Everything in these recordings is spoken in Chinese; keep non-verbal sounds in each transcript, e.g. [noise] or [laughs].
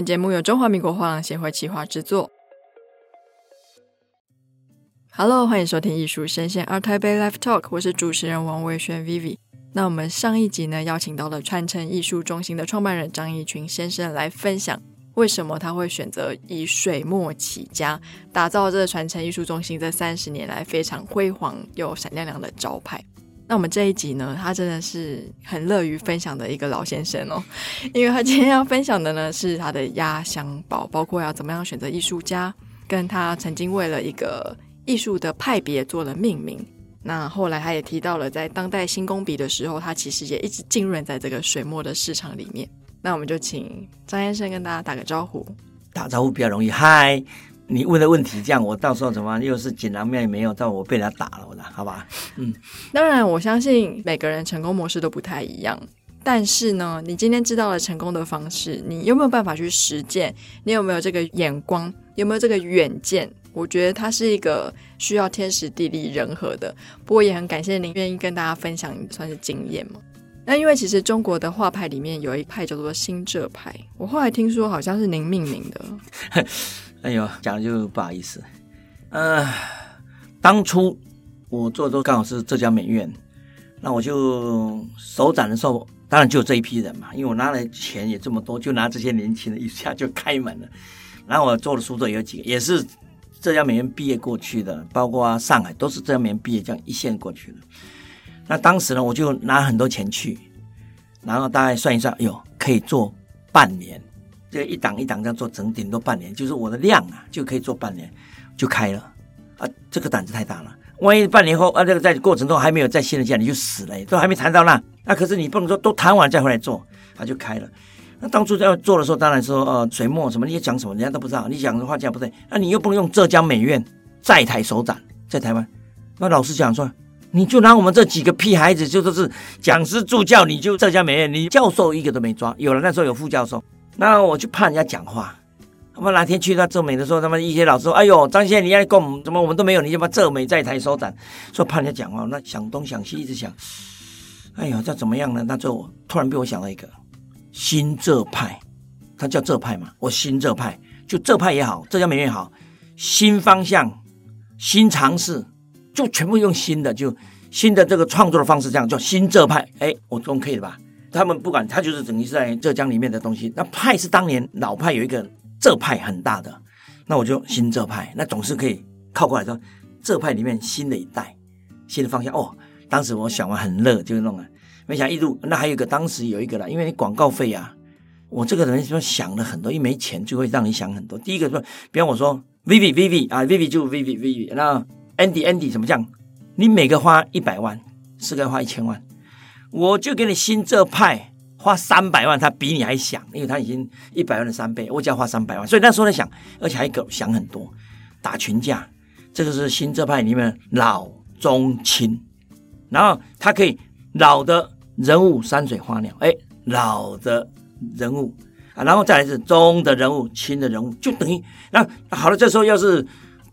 本节目由中华民国画廊协会企划制作。Hello，欢迎收听艺术声鲜 ART TAIPEI Live Talk，我是主持人王维轩 Vivi。那我们上一集呢，邀请到了传承艺术中心的创办人张义群先生来分享，为什么他会选择以水墨起家，打造这个传承艺术中心这三十年来非常辉煌又闪亮亮的招牌。那我们这一集呢，他真的是很乐于分享的一个老先生哦，[laughs] 因为他今天要分享的呢是他的压箱宝，包括要怎么样选择艺术家，跟他曾经为了一个艺术的派别做了命名。那后来他也提到了，在当代新工笔的时候，他其实也一直浸润在这个水墨的市场里面。那我们就请张先生跟大家打个招呼。打招呼比较容易，嗨。你问的问题，这样我到时候怎么又是锦囊妙也没有，到我被他打了，我的好吧？嗯，当然，我相信每个人成功模式都不太一样，但是呢，你今天知道了成功的方式，你有没有办法去实践？你有没有这个眼光？有没有这个远见？我觉得它是一个需要天时地利人和的。不过也很感谢您愿意跟大家分享，算是经验嘛。那因为其实中国的画派里面有一派叫做新浙派，我后来听说好像是您命名的。[laughs] 哎呦，讲的就不好意思。呃，当初我做的都刚好是浙江美院，那我就首展的时候，当然就有这一批人嘛，因为我拿来钱也这么多，就拿这些年轻人一下就开门了。然后我做的书作有几个，也是浙江美院毕业过去的，包括上海都是浙江美院毕业这样一线过去的。那当时呢，我就拿很多钱去，然后大概算一算，哎呦，可以做半年。这个一档一档这样做，整顶多半年，就是我的量啊，就可以做半年，就开了啊！这个胆子太大了，万一半年后啊，这个在过程中还没有在新的进来，你就死了，都还没谈到那，那可是你不能说都谈完再回来做，他就开了。那当初要做的时候，当然说呃水墨什么，你讲什么人家都不知道，你讲的话讲不对，那你又不能用浙江美院在台首展在台湾，那老师讲说，你就拿我们这几个屁孩子，就说是讲师助教，你就浙江美院，你教授一个都没抓，有了那时候有副教授。那我就怕人家讲话，他们哪天去到浙美的时候，他们一些老师说：“哎呦，张先生，你要跟我们怎么我们都没有，你就把浙美在台首展。”说怕人家讲话，那想东想西，一直想，哎呦，这怎么样呢？那就突然被我想到一个新浙派，他叫浙派嘛，我新浙派，就浙派也好，浙江美院也好，新方向、新尝试，就全部用新的，就新的这个创作的方式，这样叫新浙派。哎，我总可以了吧？他们不管，他就是等于是在浙江里面的东西。那派是当年老派有一个浙派很大的，那我就新浙派，那总是可以靠过来说浙派里面新的一代，新的方向。哦，当时我想完很乐，就弄了。没想一路，那还有一个当时有一个了，因为你广告费啊，我这个人说想了很多，因为没钱就会让你想很多。第一个说，比方我说 Vivi Vivi 啊，Vivi 就 Vivi Vivi，那 Andy Andy 怎么讲？你每个花一百万，四个花一千万。我就给你新浙派花三百万，他比你还想，因为他已经一百万的三倍，我只要花三百万，所以那时候在想，而且还想很多，打群架。这个是新浙派里面老中青，然后他可以老的人物山水花鸟，哎，老的人物啊，然后再来是中的人物，青的人物，就等于那好了。这时候要是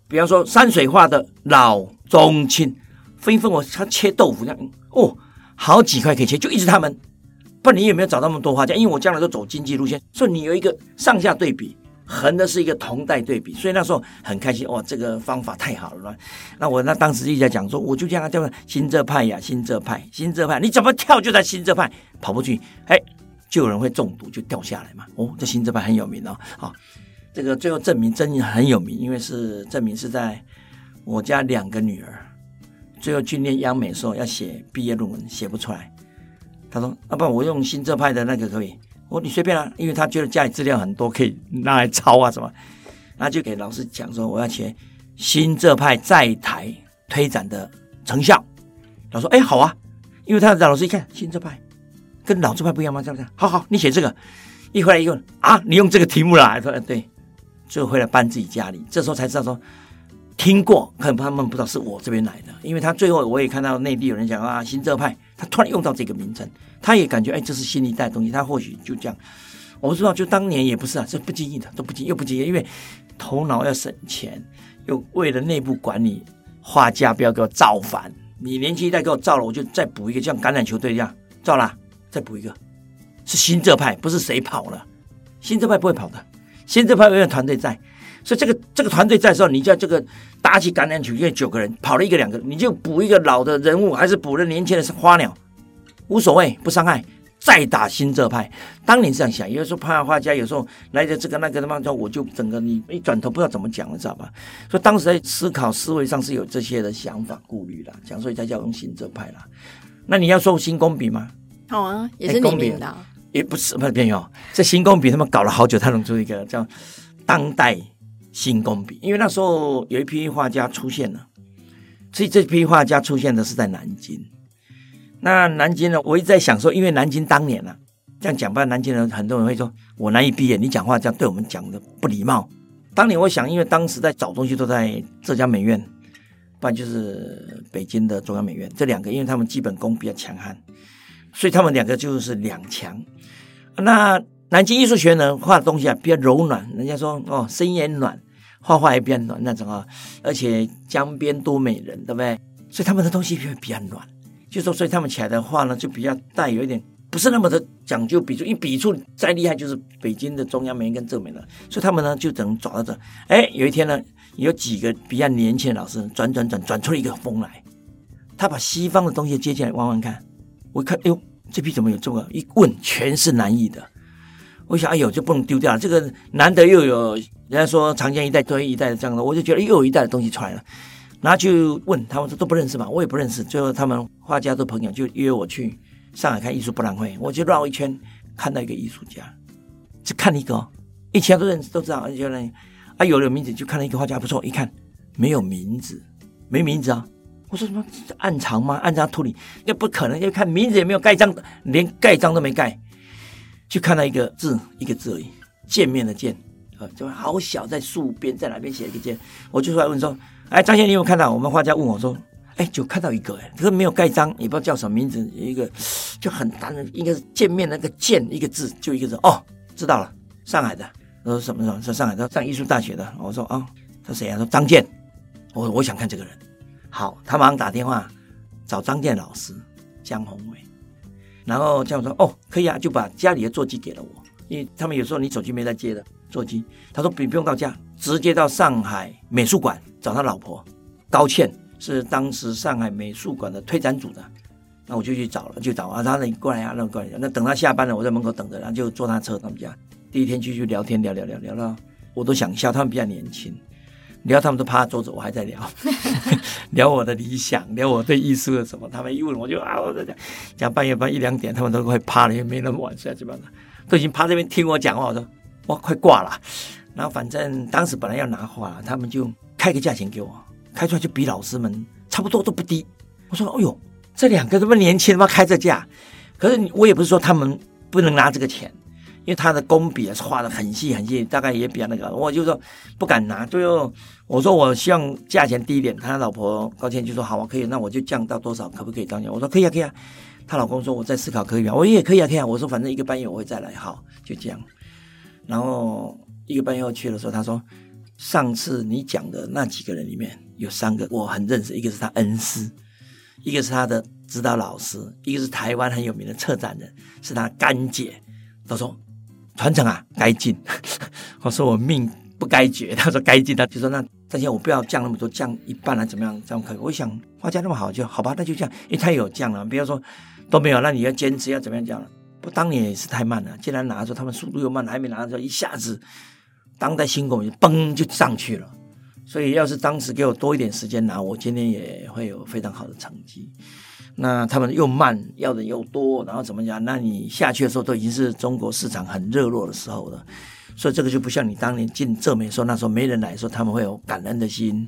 比方说山水画的老中青分一分，我他切豆腐这样哦。好几块可以切，就一直他们。不，你有没有找到那么多画家？因为我将来都走经济路线，所以你有一个上下对比，横的是一个同代对比，所以那时候很开心。哇，这个方法太好了！那我那当时一直在讲说，我就这样叫新浙派呀，新浙派，新浙派，你怎么跳就在新浙派跑不去，哎，就有人会中毒就掉下来嘛。哦，这新浙派很有名哦。好，这个最后证明真的很有名，因为是证明是在我家两个女儿。最后去念央美的时候要写毕业论文，写不出来。他说：“啊不，我用新浙派的那个可以。”我说：“你随便啊，因为他觉得家里资料很多，可以拿来抄啊什么。”然后就给老师讲说：“我要写新浙派在台推展的成效。”老师说：“哎，好啊，因为他老师一看新浙派跟老浙派不一样吗？这样这样，好好，你写这个。一回来一问啊，你用这个题目啦？说对，最后回来搬自己家里，这时候才知道说。”听过，可能他们不知道是我这边来的，因为他最后我也看到内地有人讲啊，新浙派，他突然用到这个名称，他也感觉哎，这是新一代东西，他或许就这样，我不知道，就当年也不是啊，这不经意的，都不经，又不经意，因为头脑要省钱，又为了内部管理，画家不要给我造反，你年轻一代给我造了，我就再补一个，像橄榄球队一样造了，再补一个，是新浙派，不是谁跑了，新浙派不会跑的，新浙派永远团队在，所以这个这个团队在的时候，你叫这个打起橄榄球，因为九个人跑了一个两个，你就补一个老的人物，还是补了年轻的花鸟，无所谓，不伤害。再打新浙派，当年这样想，有时候派画家有时候来的这个那个的嘛，就我就整个你一转头不知道怎么讲了，知道吧？所以当时在思考思维上是有这些的想法顾虑的，讲所以才叫用新浙派啦。那你要说新工笔吗？好啊，也是你名的、啊，也不是不是朋友，这新工笔他们搞了好久，他弄出一个叫当代新工笔，因为那时候有一批画家出现了，所以这批画家出现的是在南京。那南京呢？我一直在想说，因为南京当年呢、啊，这样讲吧，南京人很多人会说我难以毕业，你讲话这样对我们讲的不礼貌。当年我想，因为当时在找东西都在浙江美院，不然就是北京的中央美院这两个，因为他们基本功比较强悍，所以他们两个就是两强。那南京艺术学院呢，画的东西啊比较柔软，人家说哦，声音也暖，画画也比较暖那种啊，而且江边多美人，对不对？所以他们的东西比较比较暖。就说，所以他们起来的话呢，就比较带有一点，不是那么的讲究笔触，因为笔触再厉害，就是北京的中央美院跟浙美了。所以他们呢，就只能找到这。哎，有一天呢，有几个比较年轻的老师转转转转出了一个风来，他把西方的东西接进来玩玩看。我看，哎呦，这批怎么有这么？一问，全是南艺的。我想，哎呦，就不能丢掉了。这个难得又有人家说长江一代多一代的这样的，我就觉得又有一代的东西出来了。然后就问他们说都不认识嘛，我也不认识。最后他们画家的朋友就约我去上海看艺术博览会，我就绕一圈，看到一个艺术家，只看一个，以前都认识都知道，而且呢，啊有了名字，就看到一个画家不错，一看没有名字，没名字啊，我说什么暗藏吗？暗藏图里，那不可能，要看名字也没有盖章，连盖章都没盖，就看到一个字，一个字而已，见面的见，啊，就好小，在树边，在哪边写一个见，我就出来问说。哎，张先生，你有看到？我们画家问我说：“哎，就看到一个，哎，可是没有盖章，也不知道叫什么名字，一个就很单的，应该是见面那个‘见’一个字，就一个字。哦，知道了，上海的。他说什么什么？说上海的，上艺术大学的。我说啊，他谁啊？说张健。我我想看这个人。好，他马上打电话找张健老师江宏伟，然后这样说哦，可以啊，就把家里的座机给了我，因为他们有时候你手机没在接的座机。他说不不用到家。”直接到上海美术馆找他老婆高倩，是当时上海美术馆的推展组的。那我就去找了，就找啊，他那你过来呀，那过来。那等他下班了，我在门口等着，然后就坐他车他们家。第一天去就聊天，聊聊聊聊到我都想笑，他们比较年轻，聊他们都趴在桌子，我还在聊，[laughs] 聊我的理想，聊我对艺术的什么。他们一问我就啊，我在讲讲半夜半一两点，他们都快趴了，也没那么晚睡，基本上都已经趴这边听我讲话。我说我快挂了。然后反正当时本来要拿画，他们就开个价钱给我，开出来就比老师们差不多都不低。我说：“哎呦，这两个这么年轻，他妈开这价。”可是我也不是说他们不能拿这个钱，因为他的工笔是画的很细很细，大概也比较那个。我就说不敢拿。最后我说我希望价钱低一点。他老婆高倩就说：“好啊，可以，那我就降到多少，可不可以当？”我说：“可以啊，可以啊。”她老公说：“我在思考，可以啊。”我也可以啊，可以啊。我说：“反正一个半月我会再来。”好，就这样。然后。一个半月后去的时候，他说：“上次你讲的那几个人里面有三个我很认识，一个是他恩师，一个是他的指导老师，一个是台湾很有名的策展人，是他干姐。”他说：“传承啊，该进。[laughs] ”我说：“我命不该绝。”他说：“该进。”他就说：“那这些我不要降那么多，降一半啊怎么样？这样可以？”我想画家那么好，就好吧，那就这样。因为他有降了，不要说都没有，那你要坚持要怎么样降了？不，当年也是太慢了。既然拿着，他们速度又慢，还没拿着，一下子。当代新工笔嘣就上去了，所以要是当时给我多一点时间拿，我今天也会有非常好的成绩。那他们又慢，要的又多，然后怎么讲？那你下去的时候都已经是中国市场很热络的时候了，所以这个就不像你当年进浙美说那时候没人来说，他们会有感恩的心，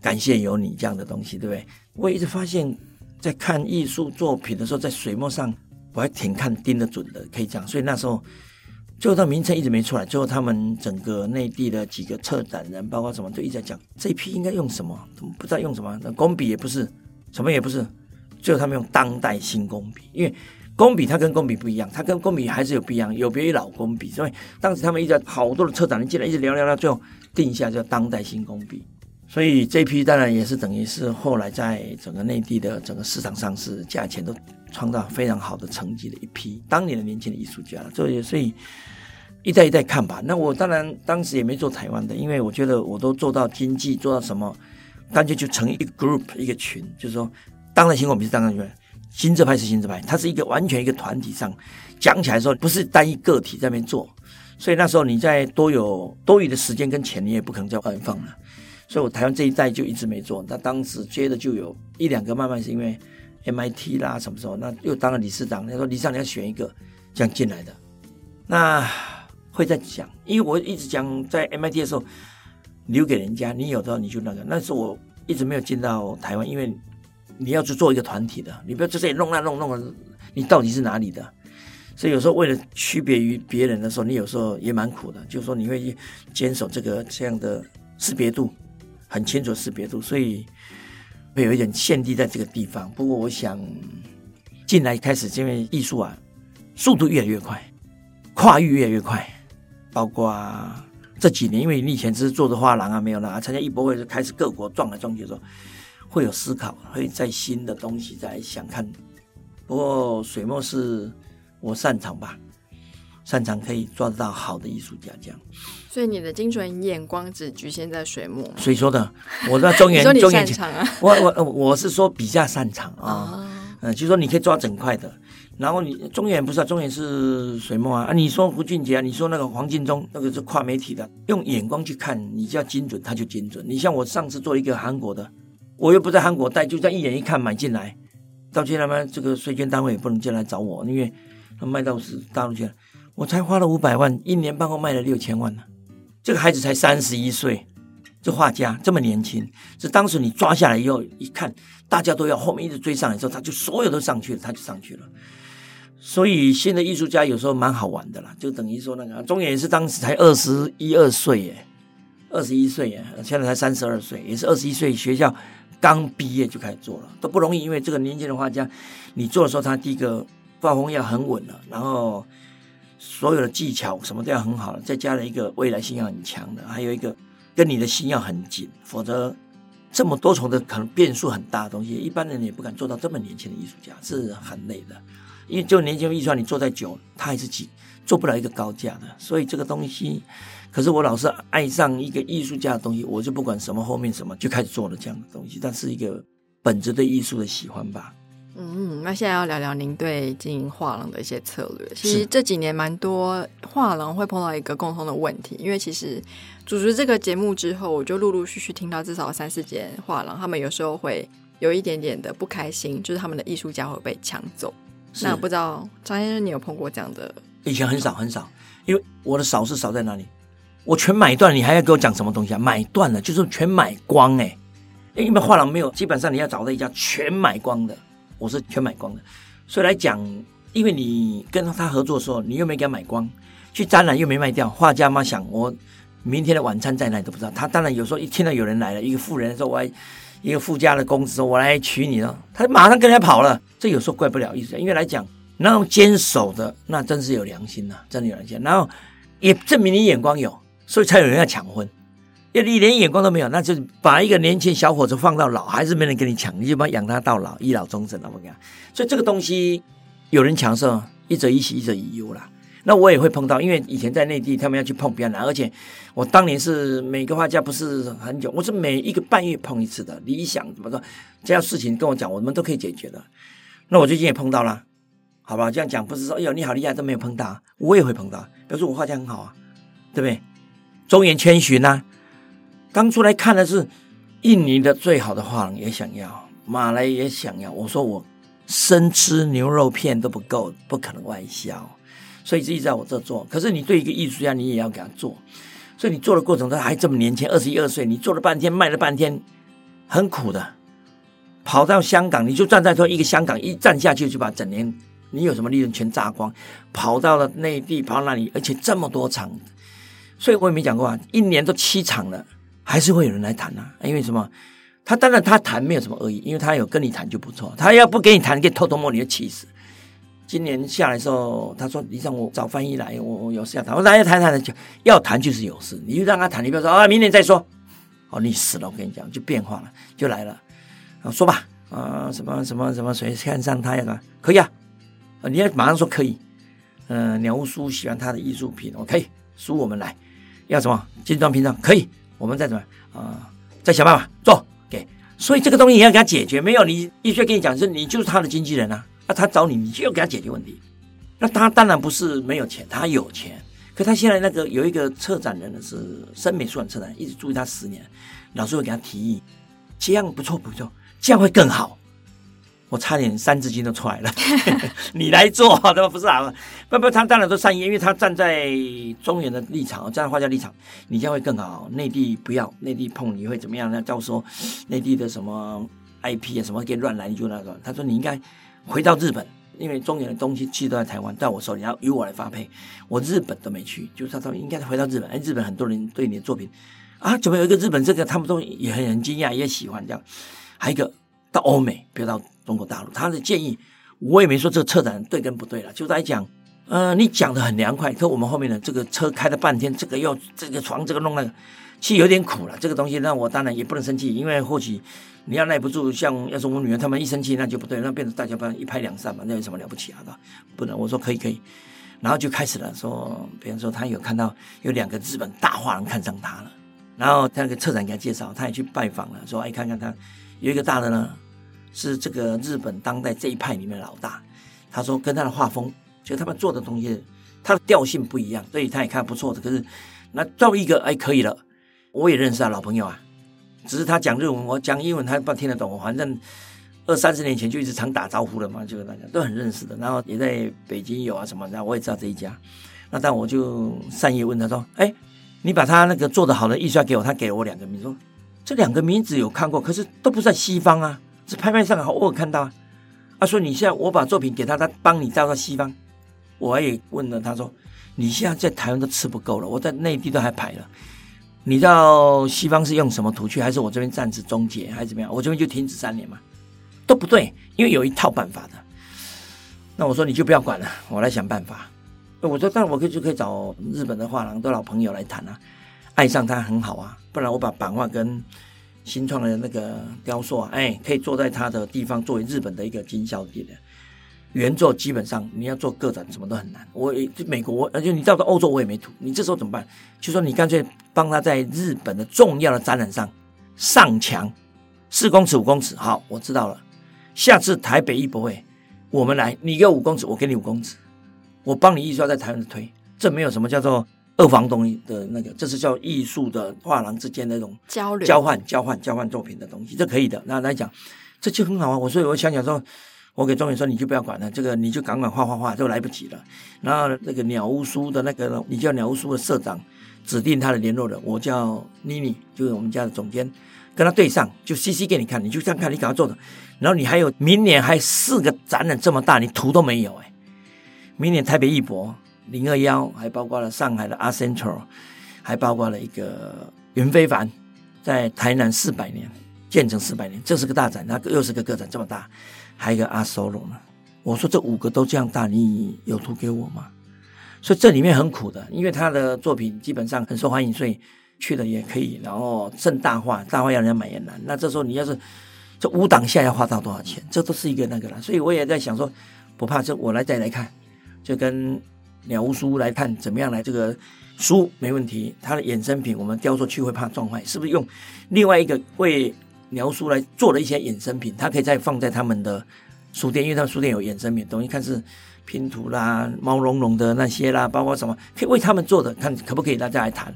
感谢有你这样的东西，对不对？我一直发现，在看艺术作品的时候，在水墨上我还挺看盯得准的，可以这样。所以那时候。最后，他名称一直没出来。最后，他们整个内地的几个策展人，包括什么，都一直在讲这批应该用什么，不知道用什么。那工笔也不是，什么也不是。最后，他们用当代新工笔，因为工笔它跟工笔不一样，它跟工笔还是有不一样，有别于老工笔。所以当时他们一直好多的策展人进来，一直聊聊聊，最后定下叫当代新工笔。所以这批当然也是等于是后来在整个内地的整个市场上是价钱都创造非常好的成绩的一批当年的年轻的艺术家。所以，所以。一代一代看吧。那我当然当时也没做台湾的，因为我觉得我都做到经济，做到什么，干脆就成一个 group 一个群，就是说，当然新我们是当然新，新智派是新智派，它是一个完全一个团体上讲起来说，不是单一个体在那边做。所以那时候你在多有多余的时间跟钱，你也不可能叫外放了。所以我台湾这一代就一直没做。那当时接的就有一两个，慢慢是因为 MIT 啦什么时候，那又当了理事长。他说理事长你要选一个这样进来的，那会再讲。因为我一直讲在 MIT 的时候留给人家，你有的时候你就那个。那时候我一直没有进到台湾，因为你要去做一个团体的，你不要在这里弄那弄弄，你到底是哪里的？所以有时候为了区别于别人的时候，你有时候也蛮苦的，就是说你会坚守这个这样的识别度。很清楚识别度，所以会有一点限定在这个地方。不过我想进来开始，因为艺术啊，速度越来越快，跨域越来越快。包括这几年，因为你以前只是做着画廊啊，没有啦，参加艺博会就开始各国撞来撞去的时候，会有思考，会在新的东西在想看。不过水墨是我擅长吧。擅长可以抓得到好的艺术家，这样。所以你的精准眼光只局限在水墨。所以说的，我在中原，中原长啊。[laughs] 我我我是说比较擅长啊，哦、嗯，就是说你可以抓整块的。然后你中原不是啊，中原是水墨啊。啊，你说胡俊杰啊，你说那个黄敬忠，那个是跨媒体的，用眼光去看，你就要精准，他就精准。你像我上次做一个韩国的，我又不在韩国带，就这样一眼一看买进来，到现在嘛，这个税捐单位也不能进来找我，因为他卖到是大陆去了。我才花了五百万，一年半后卖了六千万呢。这个孩子才三十一岁，这画家这么年轻，是当时你抓下来以后一看，大家都要后面一直追上来之后，他就所有都上去了，他就上去了。所以新的艺术家有时候蛮好玩的啦，就等于说那个中野也是当时才二十一二岁耶，二十一岁耶，现在才三十二岁，也是二十一岁学校刚毕业就开始做了，都不容易，因为这个年轻的画家，你做的时候他第一个画风要很稳了，然后。所有的技巧什么都要很好，再加了一个未来性要很强的，还有一个跟你的心要很紧，否则这么多重的可能变数很大的东西，一般人也不敢做到这么年轻的艺术家，是很累的。因为就年轻的艺术家，你做再久，他还是几做不了一个高价的。所以这个东西，可是我老是爱上一个艺术家的东西，我就不管什么后面什么就开始做了这样的东西，但是一个本质对艺术的喜欢吧。嗯，那现在要聊聊您对经营画廊的一些策略。其实这几年蛮多画廊会碰到一个共同的问题，因为其实主持这个节目之后，我就陆陆续续听到至少三四间画廊，他们有时候会有一点点的不开心，就是他们的艺术家会被抢走。那不知道张先生，你有碰过这样的？以前很少很少，因为我的少是少在哪里？我全买断，你还要给我讲什么东西啊？买断了就是全买光哎、欸，因为画廊没有，基本上你要找到一家全买光的。我是全买光的，所以来讲，因为你跟他合作的时候，你又没给他买光，去展览又没卖掉，画家嘛想我明天的晚餐在哪都不知道。他当然有时候一听到有人来了，一个富人说我来一个富家的公子说我来娶你了，他马上跟人家跑了。这有时候怪不了艺术家，因为来讲那种坚守的，那真是有良心呐、真的有良心。然后也证明你眼光有，所以才有人要抢婚。要你连眼光都没有，那就把一个年轻小伙子放到老，还是没人跟你抢，你就把养他到老，一老终身了，我跟你讲。所以这个东西有人抢的一则一喜，一则一忧啦。那我也会碰到，因为以前在内地，他们要去碰比较难，而且我当年是每个画家不是很久，我是每一个半月碰一次的。理想怎么说，这样事情跟我讲，我们都可以解决的。那我最近也碰到了，好吧？这样讲不是说，哎呦你好厉害都没有碰到，我也会碰到。比如说我画家很好啊，对不对？中原千寻呐。刚出来看的是印尼的最好的画廊，也想要，马来也想要。我说我生吃牛肉片都不够，不可能外销，所以一直在我这做。可是你对一个艺术家，你也要给他做，所以你做的过程中还这么年轻，二十一二岁，你做了半天，卖了半天，很苦的。跑到香港，你就站在说一个香港一站下去，就把整年你有什么利润全榨光。跑到了内地，跑到那里，而且这么多场，所以我也没讲过啊，一年都七场了。还是会有人来谈呐、啊，因为什么？他当然他谈没有什么恶意，因为他有跟你谈就不错。他要不跟你谈，可以偷偷摸，你就气死。今年下来的时候，他说：“你让我找翻译来，我我有事要谈。”我说：“来谈谈的，就要谈就是有事，你就让他谈，你不要说啊，明年再说。”哦，你死了，我跟你讲，就变化了，就来了。啊，说吧，啊，什么什么什么，谁看上他呀？可以啊，你要马上说可以。呃，鸟屋书喜欢他的艺术品，我可以叔我们来，要什么精装拼装可以，我们再怎么啊、再想办法做给。所以这个东西也要给他解决，没有你艺术家跟你讲，是你就是他的经纪人啊，那他找你，你就要给他解决问题。那他当然不是没有钱，他有钱，可他现在那个有一个策展人呢，是森美术馆策展，一直注意他十年，老师会给他提议，这样不错不错，这样会更好。我差点三字经都出来了，[laughs] 你来做对吧？不是啊，不不，他当然都善意，因为他站在中原的立场，站在画家立场，你将会更好。内地不要，内地碰你会怎么样？那到时候内地的什么 IP 啊，什么给乱来，你就那个。他说你应该回到日本，因为中原的东西其实都在台湾，在我手里，要由我来发配。我日本都没去，就是他说应该回到日本。哎，日本很多人对你的作品啊，怎么有一个日本这个，他们都也很很惊讶，也喜欢这样。还有一个到欧美，不要到。中国大陆，他的建议我也没说这个策展对跟不对了，就在讲，呃，你讲的很凉快，可我们后面的这个车开了半天，这个要这个床这个弄那个，其实有点苦了。这个东西那我当然也不能生气，因为或许你要耐不住，像要是我女儿他们一生气那就不对，那变成大家不一拍两散嘛，那有什么了不起啊？的不能，我说可以可以，然后就开始了说，比方说他有看到有两个日本大画廊看上他了，然后他那个策展给他介绍，他也去拜访了，说哎看看他有一个大的呢。是这个日本当代这一派里面的老大，他说跟他的画风，就他们做的东西，他的调性不一样，所以他也看不错的。可是那造一个哎可以了，我也认识啊老朋友啊，只是他讲日文，我讲英文，他不听得懂。反正二三十年前就一直常打招呼了嘛，就是大家都很认识的。然后也在北京有啊什么，然后我也知道这一家。那但我就善意问他说：“哎，你把他那个做的好的艺术家给我，他给了我两个名字，说这两个名字有看过，可是都不在西方啊。”是拍卖上好偶尔看到啊，他说你现在我把作品给他，他帮你带到西方。我也问了，他说你现在在台湾都吃不够了，我在内地都还排了。你到西方是用什么图去，还是我这边暂时终结，还是怎么样？我这边就停止三年嘛，都不对，因为有一套办法的。那我说你就不要管了，我来想办法。我说但我可以就可以找日本的画廊的老朋友来谈啊，爱上他很好啊，不然我把版画跟。新创的那个雕塑啊，哎，可以坐在他的地方，作为日本的一个经销点的原作，基本上你要做个展，什么都很难。我美国，而且你到了欧洲，我也没图。你这时候怎么办？就说你干脆帮他在日本的重要的展览上上墙，四公尺、五公尺。好，我知道了。下次台北艺博会，我们来，你给我五公尺，我给你五公尺，我帮你艺术家在台湾的推，这没有什么叫做。二房东的那个，这是叫艺术的画廊之间那种交流、交换、交换、交换作品的东西，这可以的。那来讲，这就很好啊。我所以我想想说，我给庄远说，你就不要管了，这个你就赶快画画画，就来不及了。然后那个鸟屋书的那个，你叫鸟屋书的社长指定他的联络人，我叫妮妮，就是我们家的总监，跟他对上，就 CC 给你看，你就这样看，你赶快做的。然后你还有明年还四个展览这么大，你图都没有哎。明年台北艺博。零二幺，还包括了上海的阿 Central，还包括了一个云非凡，在台南四百年建成四百年，这是个大展，那个又是个个展这么大，还有一个阿 Solo 呢。我说这五个都这样大，你有图给我吗？所以这里面很苦的，因为他的作品基本上很受欢迎，所以去了也可以。然后正大画，大画要人家买也难。那这时候你要是这五档下要花到多少钱？这都是一个那个了。所以我也在想说，不怕这，我来再来看，就跟。鸟屋书来看怎么样来这个书没问题，它的衍生品我们雕塑去会怕撞坏，是不是用另外一个为鸟屋书来做了一些衍生品？它可以再放在他们的书店，因为他们书店有衍生品，等于看是拼图啦、毛茸茸的那些啦，包括什么可以为他们做的，看可不可以大家来谈？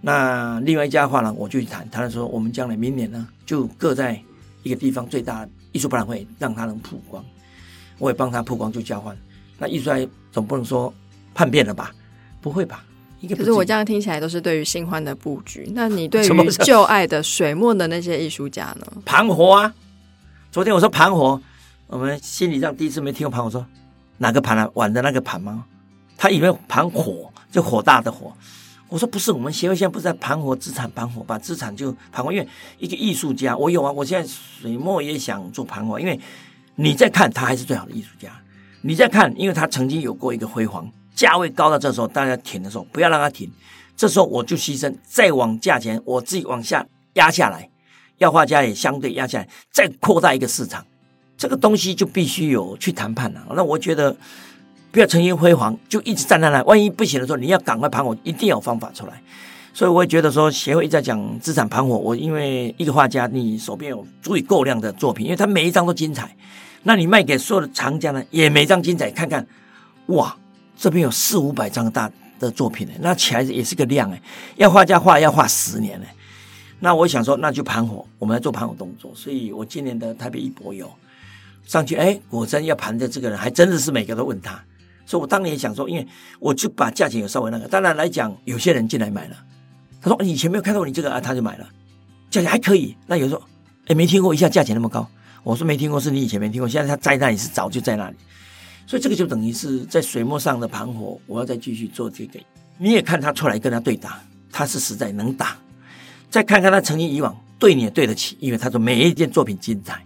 那另外一家画廊我就去谈，他说我们将来明年呢就各在一个地方最大艺术博览会让他能曝光，我也帮他曝光就交换。那艺术家总不能说叛变了吧？不会吧？可是我这样听起来都是对于新欢的布局。那你对于旧爱的水墨的那些艺术家呢？盘活啊！昨天我说盘活，我们心理上第一次没听过盘活说哪个盘啊？碗的那个盘吗？他以为盘火就火大的火。我说不是，我们协会现在不是在盘活资产，盘活把资产就盘活。因为一个艺术家，我有啊，我现在水墨也想做盘活，因为你在看他还是最好的艺术家。你在看，因为他曾经有过一个辉煌，价位高到这时候，大家停的时候，不要让它停。这时候我就牺牲，再往价钱，我自己往下压下来，要画家也相对压下来，再扩大一个市场，这个东西就必须有去谈判了。那我觉得不要曾经辉煌，就一直站在那。万一不行的时候，你要赶快盘活，一定要有方法出来。所以我也觉得说，协会一直在讲资产盘活。我因为一个画家，你手边有足以够量的作品，因为他每一张都精彩。那你卖给所有的藏家呢，也每张精彩。看看，哇，这边有四五百张大的作品呢，那起来也是个量哎。要画家画要画十年呢。那我想说，那就盘活，我们来做盘活动作。所以我今年的台北一博友上去，哎，果真要盘的这个人，还真的是每个都问他。所以我当年想说，因为我就把价钱有稍微那个。当然来讲，有些人进来买了。他说：“以前没有看到你这个啊，他就买了，价钱还可以。那有时候，哎，没听过，一下价钱那么高。我说没听过，是你以前没听过。现在他在那里是早就在那里，所以这个就等于是在水墨上的盘活。我要再继续做这个。你也看他出来跟他对打，他是实在能打。再看看他曾经以往对你也对得起，因为他说每一件作品精彩。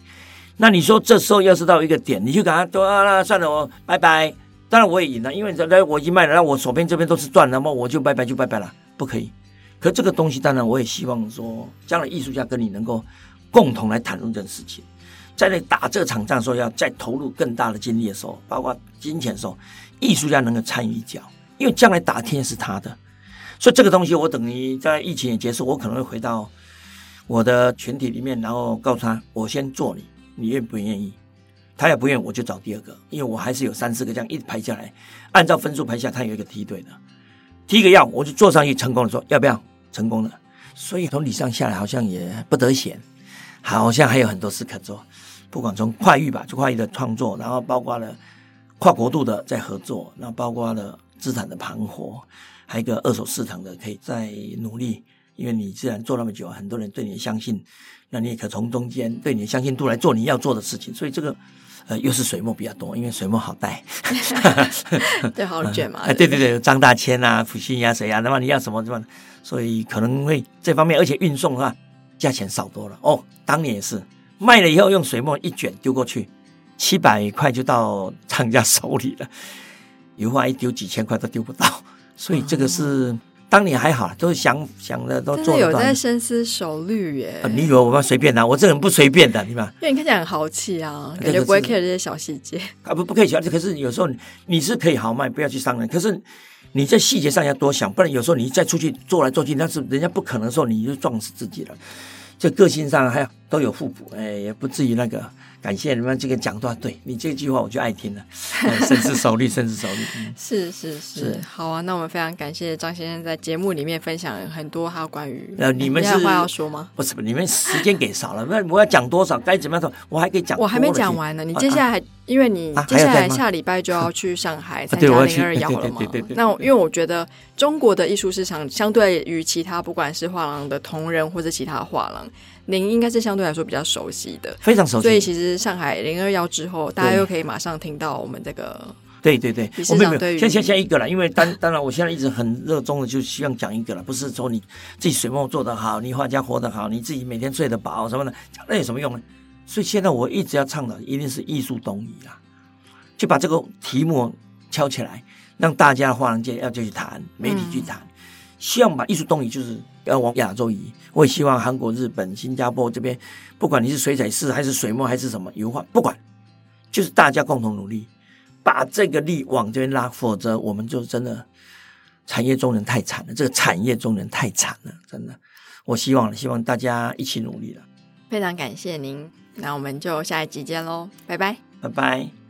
那你说这时候要是到一个点，你就跟他说啊，算了，我拜拜。当然我也赢了，因为来我已经卖了，那我手边这边都是赚，那么我就拜拜就拜拜了，不可以。”可这个东西，当然我也希望说，将来艺术家跟你能够共同来谈论这件事情，在那打这场仗的时候，要再投入更大的精力的时候，包括金钱的时候，艺术家能够参与一脚，因为将来打天是他的，所以这个东西我等于在疫情也结束，我可能会回到我的群体里面，然后告诉他，我先做你，你愿不愿意？他也不愿意，我就找第二个，因为我还是有三四个这样一直排下来，按照分数排下，他有一个梯队的，第一个要我就坐上去成功了说，要不要？成功了，所以从礼上下来好像也不得闲，好像还有很多事可做。不管从跨域吧，就跨域的创作，然后包括了跨国度的在合作，那包括了资产的盘活，还有一个二手市场的可以再努力。因为你既然做那么久，很多人对你相信，那你也可从中间对你的相信度来做你要做的事情。所以这个。呃，又是水墨比较多，因为水墨好带，对，好卷嘛。哎，对对对，张大千啊，普信呀，谁啊？那么你要什么什么？所以可能会这方面，而且运送啊，价钱少多了。哦，当年也是卖了以后，用水墨一卷丢过去，七百块就到厂家手里了。油画一丢几千块都丢不到，所以这个是。嗯当年还好，都是想想的都做的。有在深思熟虑耶、啊。你以为我们随便的？我这个人不随便的，对吧？因为你看起来很豪气啊，感觉不会 care 这些小细节。啊，不不可以小，可是有时候你是可以豪迈，不要去伤人。可是你在细节上要多想，不然有时候你再出去做来做去，那是人家不可能说你就撞死自己了。这个性上还都有互补，哎，也不至于那个。感谢你们这个讲段，对你这句话我就爱听了，深思熟虑，深思熟虑。是是 [laughs] 是，是，好啊，那我们非常感谢张先生在节目里面分享很多还有关于呃，你们是话要说吗？不是，你们时间给少了，那我要讲多少？该怎么样说？我还可以讲，我还没讲完呢。你接下来还，啊、因为你接下来下礼拜就要去上海参加零二幺了嘛？那因为我觉得中国的艺术市场相对于其他不管是画廊的同仁或者其他画廊。您应该是相对来说比较熟悉的，非常熟悉。所以其实上海零二幺之后，大家又可以马上听到我们这个。对对对，我没有没有，先先先一个了，因为当 [laughs] 当然，我现在一直很热衷的，就希望讲一个了，不是说你自己水墨做得好，你画家活得好，你自己每天睡得饱什么的，那有什么用呢？所以现在我一直要倡导，一定是艺术东移啦，就把这个题目敲起来，让大家画廊界要继续谈，媒体去谈。嗯希望把艺术东移，就是要往亚洲移。我也希望韩国、日本、新加坡这边，不管你是水彩师还是水墨还是什么油画，不管，就是大家共同努力，把这个力往这边拉。否则，我们就真的产业中人太惨了。这个产业中人太惨了，真的。我希望，希望大家一起努力了。非常感谢您，那我们就下一集见喽，拜拜，拜拜。